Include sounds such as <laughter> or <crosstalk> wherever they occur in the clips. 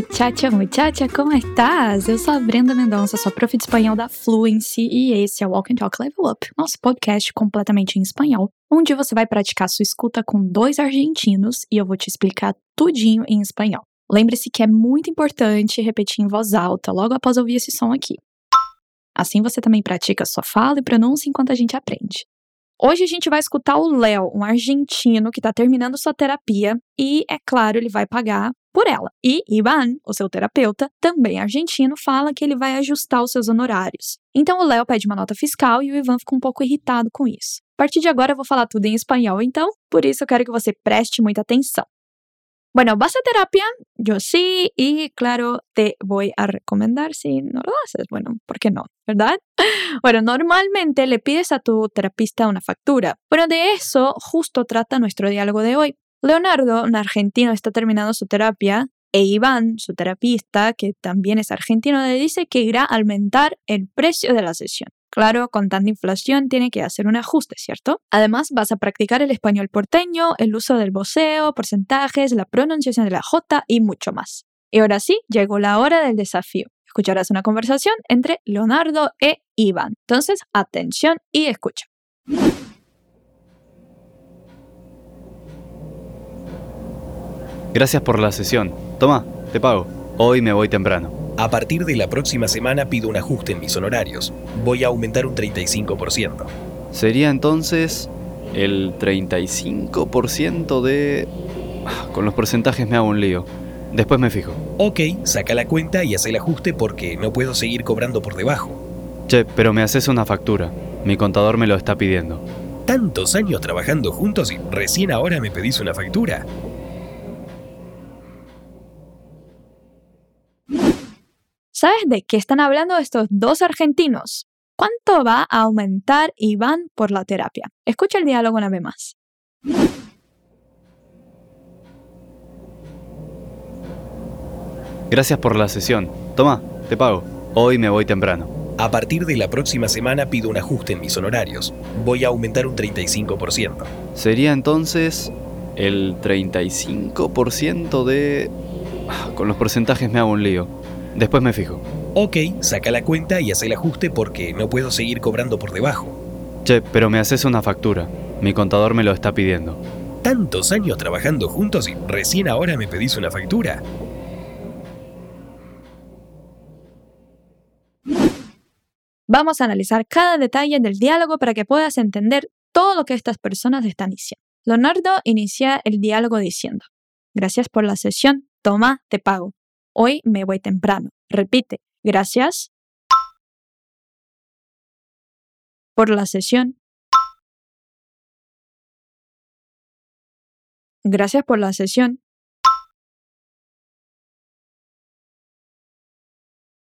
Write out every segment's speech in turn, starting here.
muchacha, muchacha, como estás? Eu sou a Brenda Mendonça, sua prof de espanhol da Fluency e esse é o Walk and Talk Level Up, nosso podcast completamente em espanhol, onde você vai praticar sua escuta com dois argentinos e eu vou te explicar tudinho em espanhol. Lembre-se que é muito importante repetir em voz alta logo após ouvir esse som aqui. Assim você também pratica sua fala e pronúncia enquanto a gente aprende. Hoje a gente vai escutar o Léo, um argentino que está terminando sua terapia e, é claro, ele vai pagar por ela. E Ivan, o seu terapeuta, também argentino, fala que ele vai ajustar os seus honorários. Então o Léo pede uma nota fiscal e o Ivan fica um pouco irritado com isso. A partir de agora eu vou falar tudo em espanhol, então, por isso eu quero que você preste muita atenção. Bueno, vas a terapia, yo sí, y claro, te voy a recomendar si no lo haces. Bueno, ¿por qué no? ¿Verdad? <laughs> Bueno, normalmente le pides a tu terapista una factura. Bueno, de eso justo trata nuestro diálogo de hoy. Leonardo, un argentino, está terminando su terapia e Iván, su terapista, que también es argentino, le dice que irá a aumentar el precio de la sesión. Claro, con tanta inflación tiene que hacer un ajuste, ¿cierto? Además, vas a practicar el español porteño, el uso del voceo, porcentajes, la pronunciación de la J y mucho más. Y ahora sí, llegó la hora del desafío. Escucharás una conversación entre Leonardo e Iván. Entonces, atención y escucha. Gracias por la sesión. Toma, te pago. Hoy me voy temprano. A partir de la próxima semana pido un ajuste en mis honorarios. Voy a aumentar un 35%. Sería entonces el 35% de... Ah, Con los porcentajes me hago un lío. Después me fijo. Ok, saca la cuenta y haz el ajuste porque no puedo seguir cobrando por debajo. Che, pero me haces una factura. Mi contador me lo está pidiendo. Tantos años trabajando juntos y recién ahora me pedís una factura. ¿Sabes de qué están hablando estos dos argentinos? ¿Cuánto va a aumentar Iván por la terapia? Escucha el diálogo una vez más. Gracias por la sesión. Toma, te pago. Hoy me voy temprano. A partir de la próxima semana pido un ajuste en mis honorarios. Voy a aumentar un 35%. Sería entonces el 35% de... Ah, Con los porcentajes me hago un lío. Después me fijo. Ok, saca la cuenta y haz el ajuste porque no puedo seguir cobrando por debajo. Che, pero me haces una factura. Mi contador me lo está pidiendo. Tantos años trabajando juntos y recién ahora me pedís una factura. Vamos a analizar cada detalle del diálogo para que puedas entender todo lo que estas personas están diciendo. Leonardo inicia el diálogo diciendo, Gracias por la sesión, toma, te pago. Hoy me voy temprano. Repite, gracias por la sesión. Gracias por la sesión.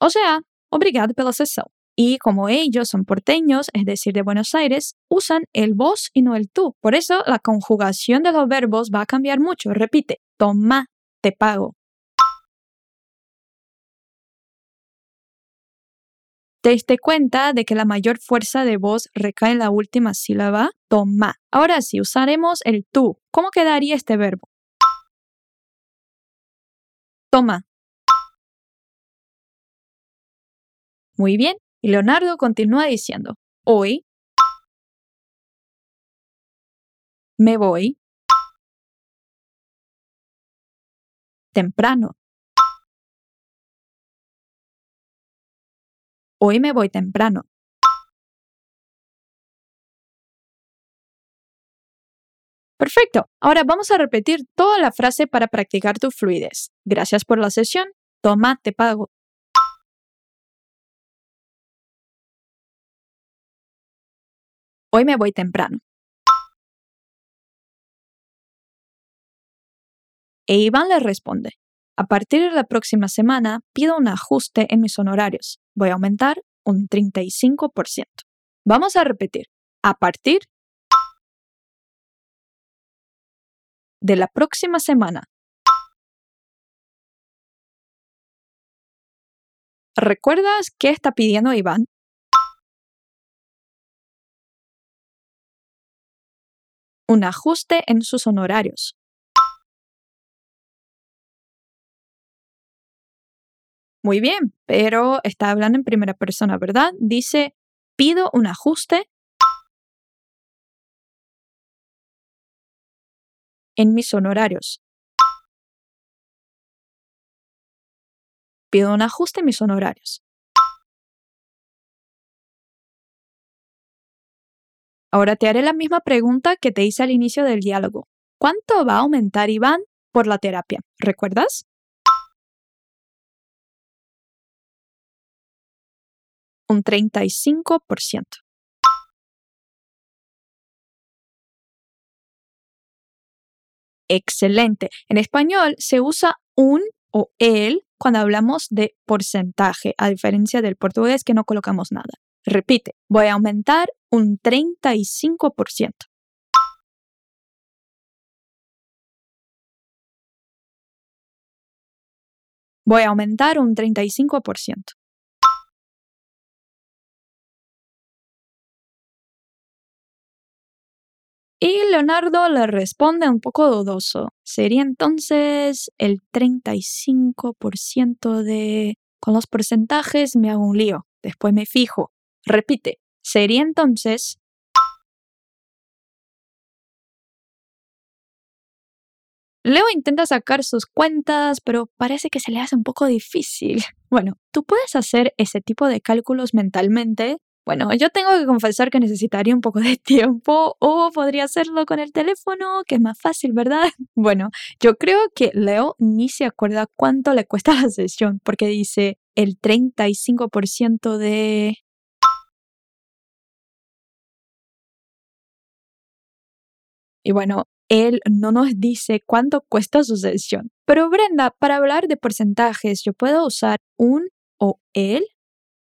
O sea, obrigado pela sessão. Y como ellos son porteños, es decir, de Buenos Aires, usan el vos y no el tú. Por eso la conjugación de los verbos va a cambiar mucho. Repite, toma, te pago. Te diste cuenta de que la mayor fuerza de voz recae en la última sílaba, toma. Ahora sí, usaremos el tú. ¿Cómo quedaría este verbo? Toma. Muy bien. Y Leonardo continúa diciendo, hoy me voy temprano. Hoy me voy temprano. Perfecto. Ahora vamos a repetir toda la frase para practicar tu fluidez. Gracias por la sesión. Toma, te pago. Hoy me voy temprano. E Iván le responde, a partir de la próxima semana pido un ajuste en mis honorarios. Voy a aumentar un 35%. Vamos a repetir, a partir de la próxima semana. ¿Recuerdas qué está pidiendo Iván? Un ajuste en sus honorarios. Muy bien, pero está hablando en primera persona, ¿verdad? Dice, pido un ajuste en mis honorarios. Pido un ajuste en mis honorarios. Ahora te haré la misma pregunta que te hice al inicio del diálogo. ¿Cuánto va a aumentar Iván por la terapia? ¿Recuerdas? Un 35%. Excelente. En español se usa un o el cuando hablamos de porcentaje, a diferencia del portugués que no colocamos nada. Repite, voy a aumentar un 35%. Voy a aumentar un 35%. Leonardo le responde un poco dudoso. Sería entonces el 35% de... Con los porcentajes me hago un lío. Después me fijo. Repite. Sería entonces... Leo intenta sacar sus cuentas, pero parece que se le hace un poco difícil. <laughs> Bueno, tú puedes hacer ese tipo de cálculos mentalmente bueno, yo tengo que confesar que necesitaría un poco de <laughs> tiempo o podría hacerlo con el teléfono, que es más fácil, ¿verdad? <laughs> Bueno, yo creo que Leo ni se acuerda cuánto le cuesta <laughs> la sesión, porque dice el 35% de... Y bueno, él no nos dice cuánto cuesta su sesión. Pero Brenda, para hablar de porcentajes, yo puedo usar un o el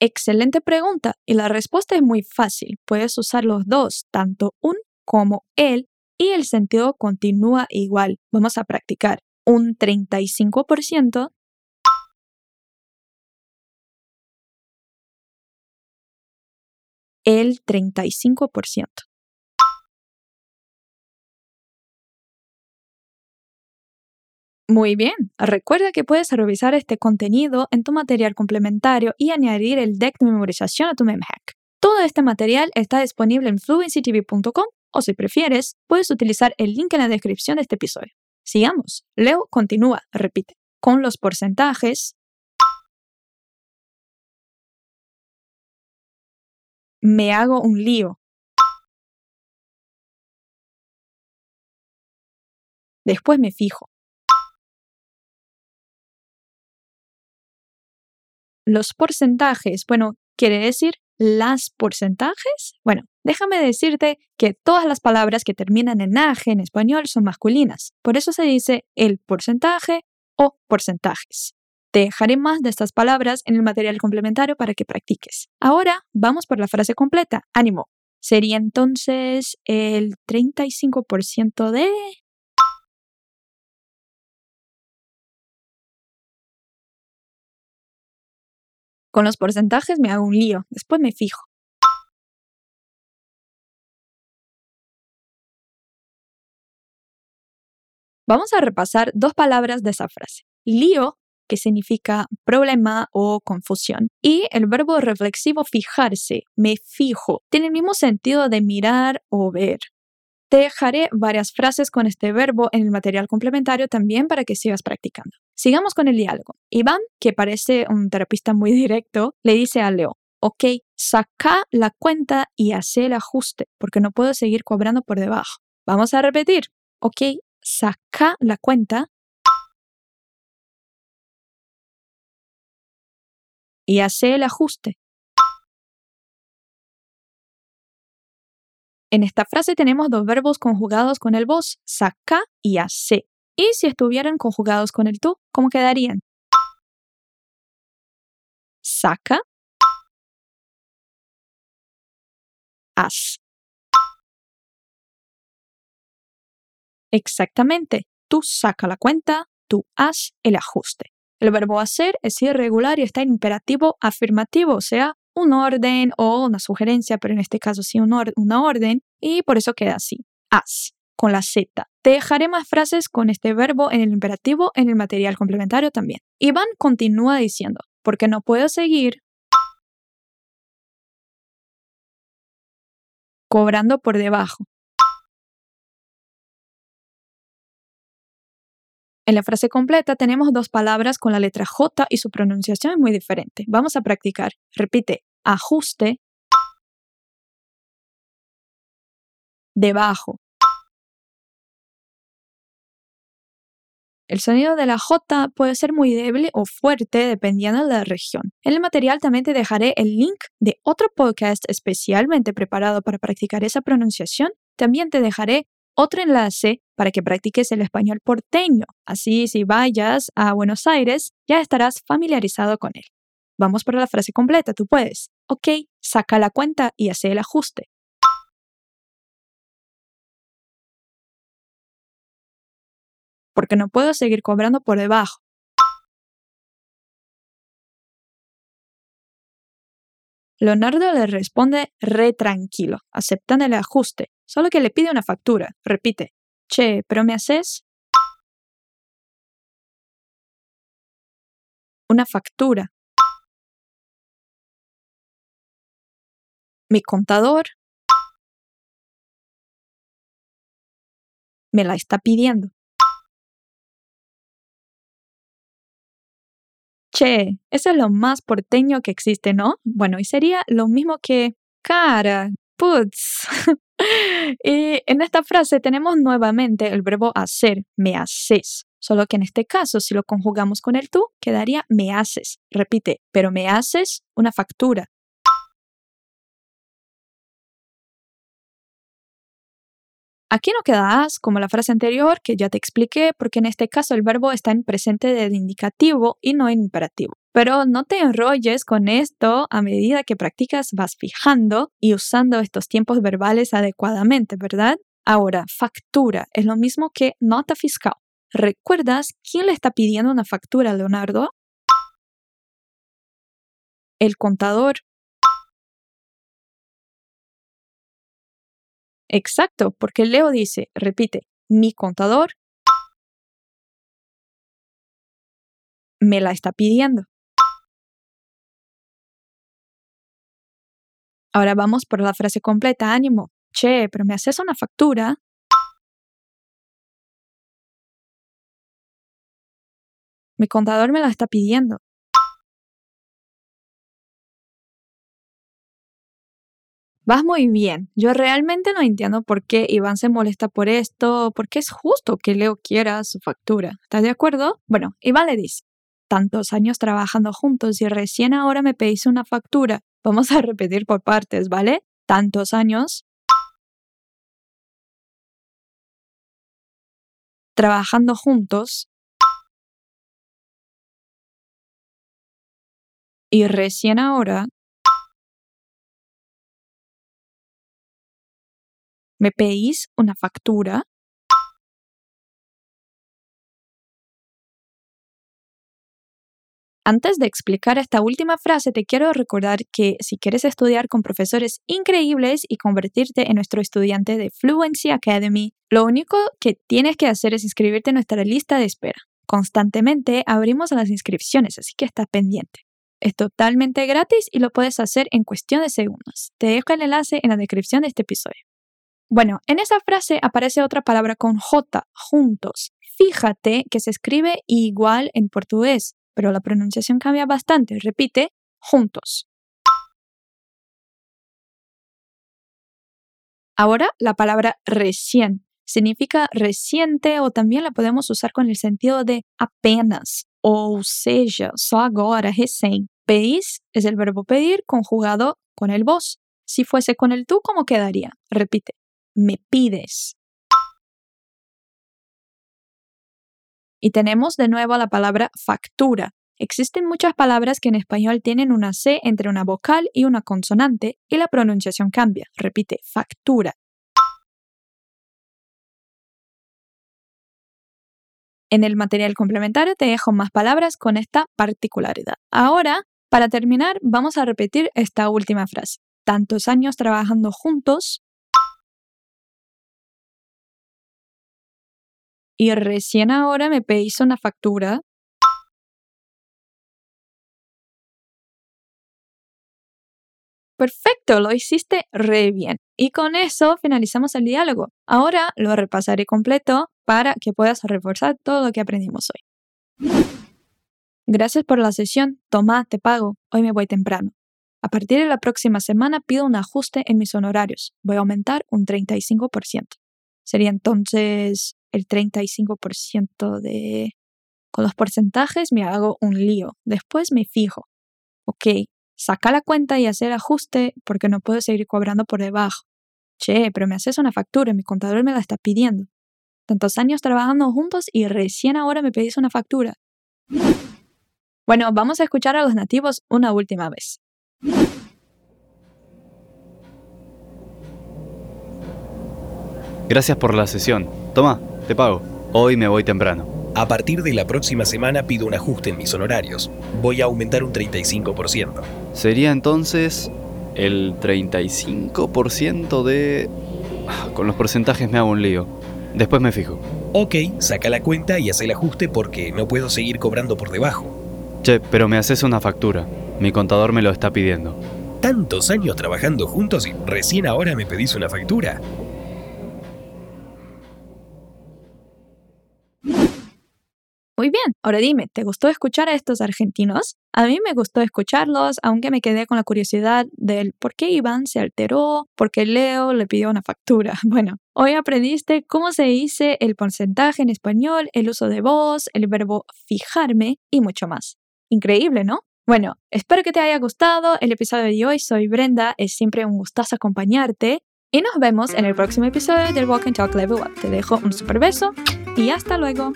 Excelente pregunta y la respuesta es muy fácil. Puedes usar los dos, tanto un como el, y el sentido continúa igual. Vamos a practicar. Un 35% el 35%. Muy bien, recuerda que puedes revisar este contenido en tu material complementario y añadir el deck de memorización a tu memhack. Todo este material está disponible en fluencytv.com o si prefieres, puedes utilizar el link en la descripción de este episodio. Sigamos. Leo continúa, repite. Con los porcentajes, me hago un lío. Después me fijo. Los porcentajes, bueno, quiere decir las porcentajes. Bueno, déjame decirte que todas las palabras que terminan en age en español son masculinas. Por eso se dice el porcentaje o porcentajes. Te dejaré más de estas palabras en el material complementario para que practiques. Ahora vamos por la frase completa. Ánimo. Sería entonces el 35% de... Con los porcentajes me hago un lío, después me fijo. Vamos a repasar dos palabras de esa frase. Lío, que significa problema o confusión, y el verbo reflexivo fijarse, me fijo, tiene el mismo sentido de mirar o ver. Te dejaré varias frases con este verbo en el material complementario también para que sigas practicando. Sigamos con el diálogo. Iván, que parece un terapista muy <laughs> directo, le dice a Leo, ok, saca la cuenta y hace el ajuste, porque no puedo seguir cobrando por debajo. Vamos a repetir. Ok, saca la cuenta y hace el ajuste. En esta frase tenemos dos verbos conjugados con el vos, saca y hace. Y si estuvieran conjugados con el tú, ¿cómo quedarían? Saca, haz. Exactamente. Tú saca la cuenta, tú haz el ajuste. El verbo hacer es irregular y está en imperativo afirmativo, o sea, un orden o una sugerencia, pero en este caso sí una orden, y por eso queda así. Haz, con la Z. Te dejaré más frases con este verbo en el imperativo en el material complementario también. Iván continúa diciendo, porque no puedo seguir cobrando por debajo. En la frase completa tenemos dos palabras con la letra J y su pronunciación es muy diferente. Vamos a practicar. Repite, ajuste, debajo. El sonido de la J puede ser muy débil o fuerte dependiendo de la región. En el material también te dejaré el link de otro podcast especialmente preparado para practicar esa pronunciación. También te dejaré otro enlace para que practiques el español porteño. Así, si vayas a Buenos Aires, ya estarás familiarizado con él. Vamos por la frase completa, tú puedes. Ok, saca la cuenta y hace el ajuste. Porque no puedo seguir cobrando por debajo. Leonardo le responde re tranquilo, aceptando el ajuste, solo que le pide una factura. Repite, che, ¿pero me haces? Una factura. Mi contador me la está pidiendo. Che, eso es lo más porteño que existe, ¿no? Bueno, y sería lo mismo que cara, putz. <laughs> y en esta frase tenemos nuevamente el verbo hacer, me haces. Solo que en este caso, si lo conjugamos con el tú, quedaría me haces. Repite, pero me haces una factura. Aquí no queda as como la frase anterior que ya te expliqué porque en este caso el verbo está en presente del indicativo y no en imperativo. Pero no te enrolles con esto a medida que practicas vas fijando y usando estos tiempos verbales adecuadamente, ¿verdad? Ahora, factura es lo mismo que nota fiscal. ¿Recuerdas quién le está pidiendo una factura a Leonardo? El contador Exacto, porque Leo dice, repite, mi contador me la está pidiendo. Ahora vamos por la frase completa, ánimo. Che, pero me haces una factura. Mi contador me la está pidiendo. Vas muy bien. Yo realmente no entiendo por qué Iván se molesta por esto, porque es justo que Leo quiera su factura. ¿Estás de acuerdo? Bueno, Iván le dice, tantos años trabajando juntos y recién ahora me pedís una factura. Vamos a repetir por partes, ¿vale? Tantos años. Trabajando juntos. Y recién ahora ¿Me pedís una factura? Antes de explicar esta última frase, te quiero recordar que si quieres estudiar con profesores increíbles y convertirte en nuestro estudiante de Fluency Academy, lo único que tienes que hacer es inscribirte en nuestra lista de espera. Constantemente abrimos las inscripciones, así que estás pendiente. Es totalmente gratis y lo puedes hacer en cuestión de segundos. Te dejo el enlace en la descripción de este episodio. Bueno, en esa frase aparece otra palabra con J, juntos. Fíjate que se escribe igual en portugués, pero la pronunciación cambia bastante. Repite, juntos. Ahora la palabra recién significa reciente o también la podemos usar con el sentido de apenas, o sea, só agora, recién. Pedís es el verbo pedir conjugado con el vos. Si fuese con el tú, ¿cómo quedaría? Repite, me pides. Y tenemos de nuevo la palabra factura. Existen muchas palabras que en español tienen una C entre una vocal y una consonante y la pronunciación cambia. Repite, factura. En el material complementario te dejo más palabras con esta particularidad. Ahora, para terminar, vamos a repetir esta última frase. Tantos años trabajando juntos y recién ahora me pedís una factura Perfecto, lo hiciste re bien. Y con eso finalizamos el diálogo. Ahora lo repasaré completo para que puedas reforzar todo lo que aprendimos hoy. Gracias por la sesión. Toma, te pago. Hoy me voy temprano. A partir de la próxima semana pido un ajuste en mis honorarios. Voy a aumentar un 35%. Sería entonces el 35% de... Con los porcentajes me hago un lío. Después me fijo. Ok, saca la cuenta y hacer ajuste porque no puedo seguir cobrando por debajo. Che, pero me haces una factura, mi contador me la está pidiendo. Tantos años trabajando juntos y recién ahora me pedís una factura. Bueno, vamos a escuchar a los nativos una última vez. Gracias por la sesión. Toma, te pago. Hoy me voy temprano. A partir de la próxima semana pido un ajuste en mis honorarios. Voy a aumentar un 35%. Sería entonces el 35% de... Ah, con los porcentajes me hago un lío. Después me fijo. Ok, saca la cuenta y hace el ajuste porque no puedo seguir cobrando por debajo. Che, pero me haces una factura. Mi contador me lo está pidiendo. Tantos años trabajando juntos y recién ahora me pedís una factura. Ahora dime, ¿te gustó escuchar a estos argentinos? A mí me gustó escucharlos, aunque me quedé con la curiosidad del por qué Iván se alteró, por qué Leo le pidió una factura. <laughs> Bueno, hoy aprendiste cómo se dice el porcentaje en español, el uso de voz, el verbo fijarme y mucho más. Increíble, ¿no? Bueno, espero que te haya gustado el episodio de hoy. Soy Brenda, es siempre un gustazo acompañarte. Y nos vemos en el próximo episodio del Walk and Talk Level Up. Te dejo un super beso y hasta luego.